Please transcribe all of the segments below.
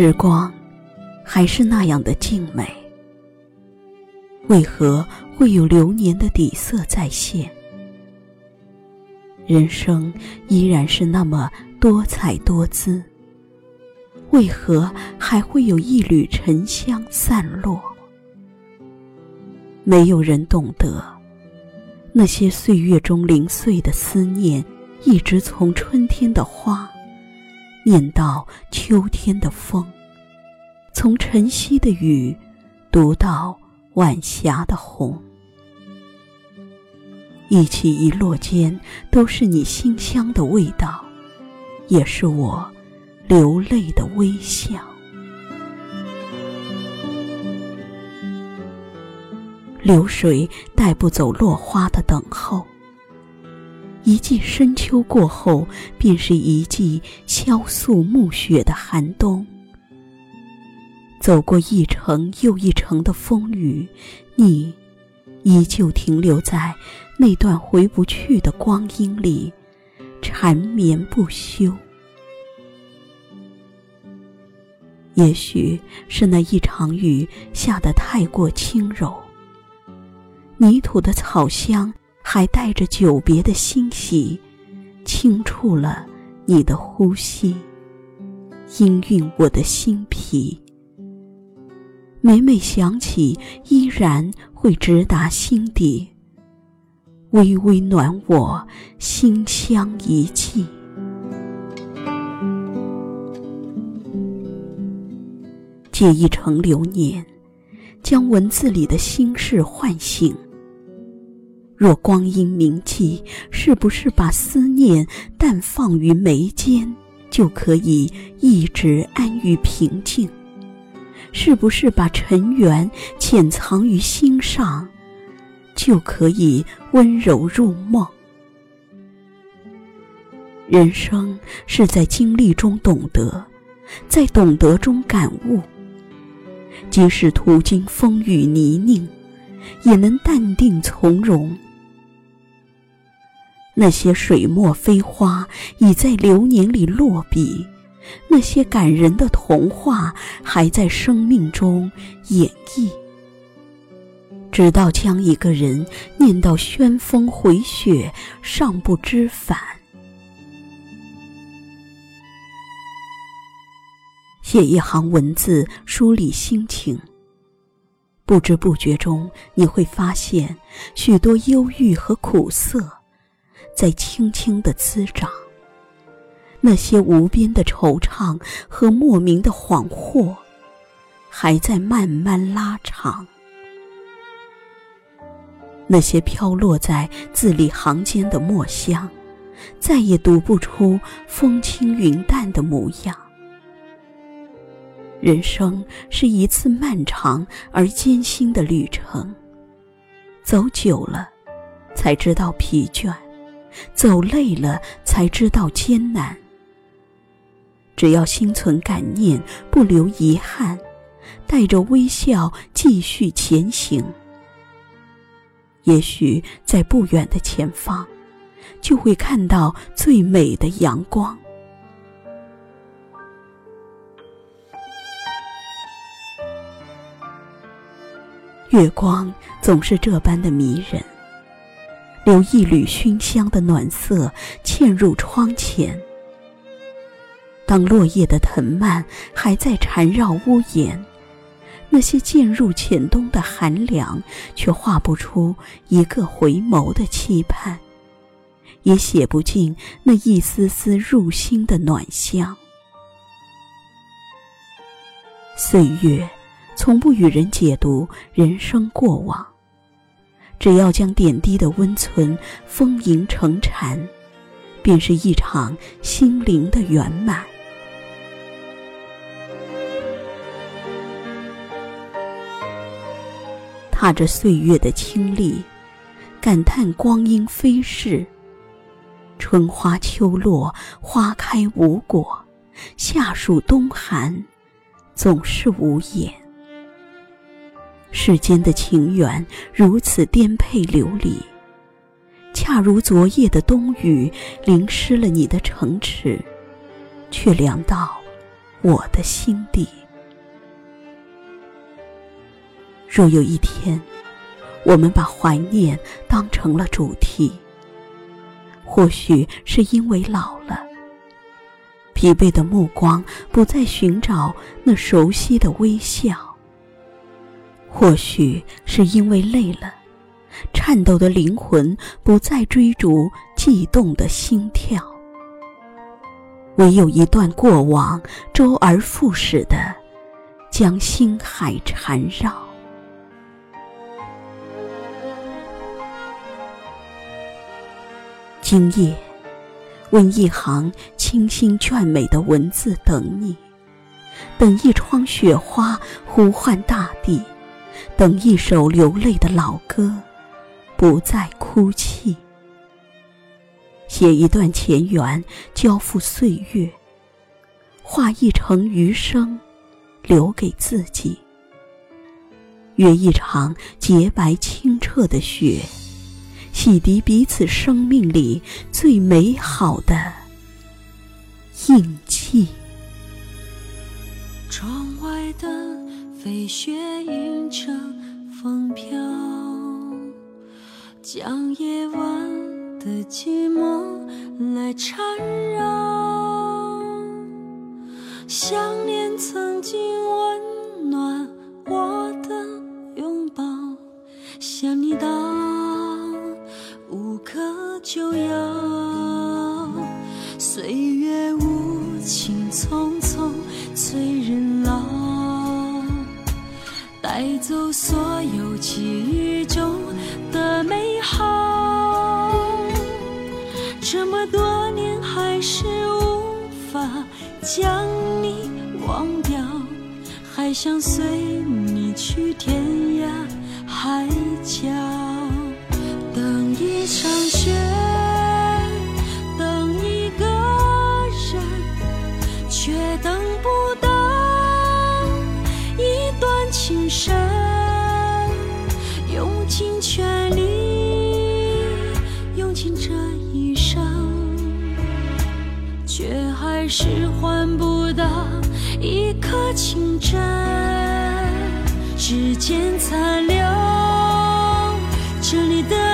时光还是那样的静美，为何会有流年的底色再现？人生依然是那么多彩多姿，为何还会有一缕沉香散落？没有人懂得，那些岁月中零碎的思念，一直从春天的花。念到秋天的风，从晨曦的雨，读到晚霞的红，一起一落间，都是你馨香的味道，也是我流泪的微笑。流水带不走落花的等候。一季深秋过后，便是一季萧肃暮雪的寒冬。走过一程又一程的风雨，你依旧停留在那段回不去的光阴里，缠绵不休。也许是那一场雨下得太过轻柔，泥土的草香。还带着久别的欣喜，轻触了你的呼吸，氤氲我的心脾。每每想起，依然会直达心底，微微暖我心香一季。借一程流年，将文字里的心事唤醒。若光阴铭记，是不是把思念淡放于眉间，就可以一直安于平静？是不是把尘缘潜藏于心上，就可以温柔入梦？人生是在经历中懂得，在懂得中感悟。即使途经风雨泥泞，也能淡定从容。那些水墨飞花已在流年里落笔，那些感人的童话还在生命中演绎。直到将一个人念到旋风回雪，尚不知返。写一行文字，梳理心情。不知不觉中，你会发现许多忧郁和苦涩。在轻轻的滋长，那些无边的惆怅和莫名的恍惚，还在慢慢拉长。那些飘落在字里行间的墨香，再也读不出风轻云淡的模样。人生是一次漫长而艰辛的旅程，走久了，才知道疲倦。走累了，才知道艰难。只要心存感念，不留遗憾，带着微笑继续前行。也许在不远的前方，就会看到最美的阳光。月光总是这般的迷人。留一缕熏香的暖色嵌入窗前。当落叶的藤蔓还在缠绕屋檐，那些渐入浅冬的寒凉，却画不出一个回眸的期盼，也写不尽那一丝丝入心的暖香。岁月，从不与人解读人生过往。只要将点滴的温存丰盈成禅，便是一场心灵的圆满。踏着岁月的清丽，感叹光阴飞逝。春花秋落，花开无果；夏暑冬寒，总是无言。世间的情缘如此颠沛流离，恰如昨夜的冬雨淋湿了你的城池，却凉到我的心底。若有一天，我们把怀念当成了主题，或许是因为老了，疲惫的目光不再寻找那熟悉的微笑；或许是因为累了，颤抖的灵魂不再追逐悸动的心跳。唯有一段过往，周而复始的将心海缠绕。今夜，问一行清新隽美的文字等你，等一窗雪花呼唤大地，等一首流泪的老歌，不再哭泣。写一段前缘，交付岁月，画一程余生，留给自己。约一场洁白清澈的雪。洗涤彼此生命里最美好的印记。窗外的飞雪迎着风飘，将夜晚的寂寞来缠绕。想念曾经温带走所有记忆中的美好。这么多年，还是无法将你忘掉，还想随你去天涯海角。等一场却还是换不到一颗情真。指尖残留着你的。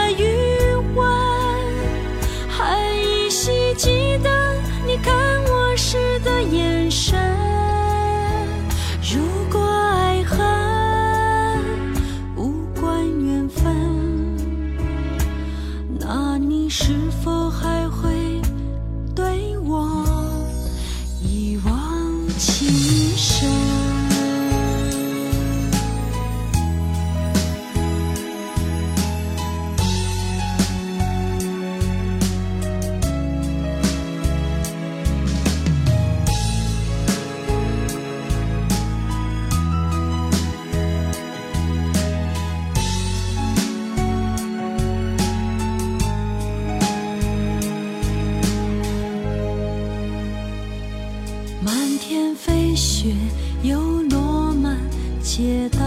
雪又落满街道，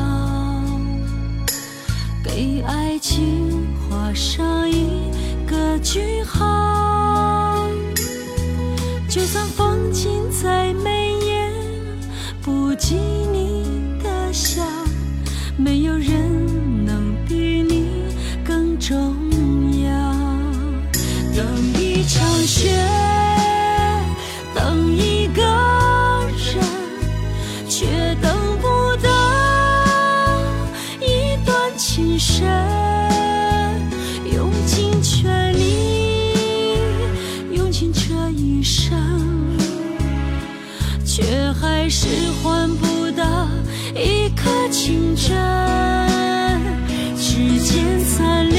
给爱情画上一个句号。就算风景再美，也不及你的笑。没有人人用尽全力，用尽这一生，却还是换不到一颗情真。时间擦。